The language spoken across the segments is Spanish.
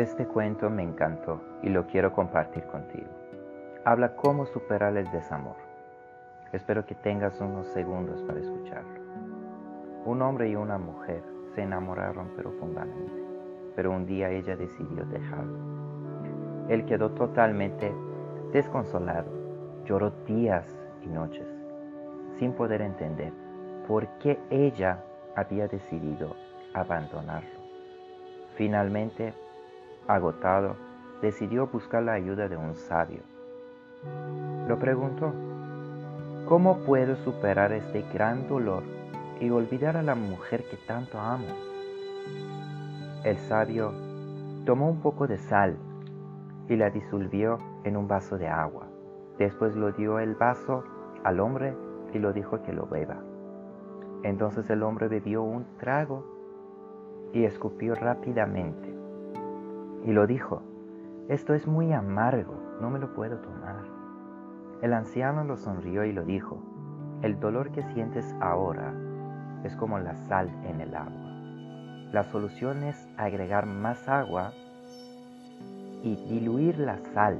Este cuento me encantó y lo quiero compartir contigo. Habla cómo superar el desamor. Espero que tengas unos segundos para escucharlo. Un hombre y una mujer se enamoraron profundamente, pero un día ella decidió dejarlo. Él quedó totalmente desconsolado, lloró días y noches, sin poder entender por qué ella había decidido abandonarlo. Finalmente, agotado, decidió buscar la ayuda de un sabio. Lo preguntó, ¿cómo puedo superar este gran dolor y olvidar a la mujer que tanto amo? El sabio tomó un poco de sal y la disolvió en un vaso de agua. Después lo dio el vaso al hombre y lo dijo que lo beba. Entonces el hombre bebió un trago y escupió rápidamente. Y lo dijo, esto es muy amargo, no me lo puedo tomar. El anciano lo sonrió y lo dijo, el dolor que sientes ahora es como la sal en el agua. La solución es agregar más agua y diluir la sal.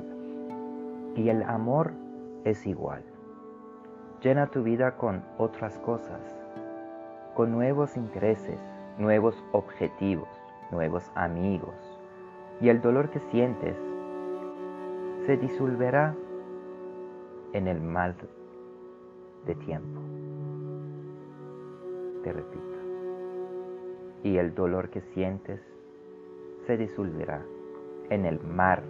Y el amor es igual. Llena tu vida con otras cosas, con nuevos intereses, nuevos objetivos, nuevos amigos. Y el dolor que sientes se disolverá en el mal de tiempo. Te repito. Y el dolor que sientes se disolverá en el mar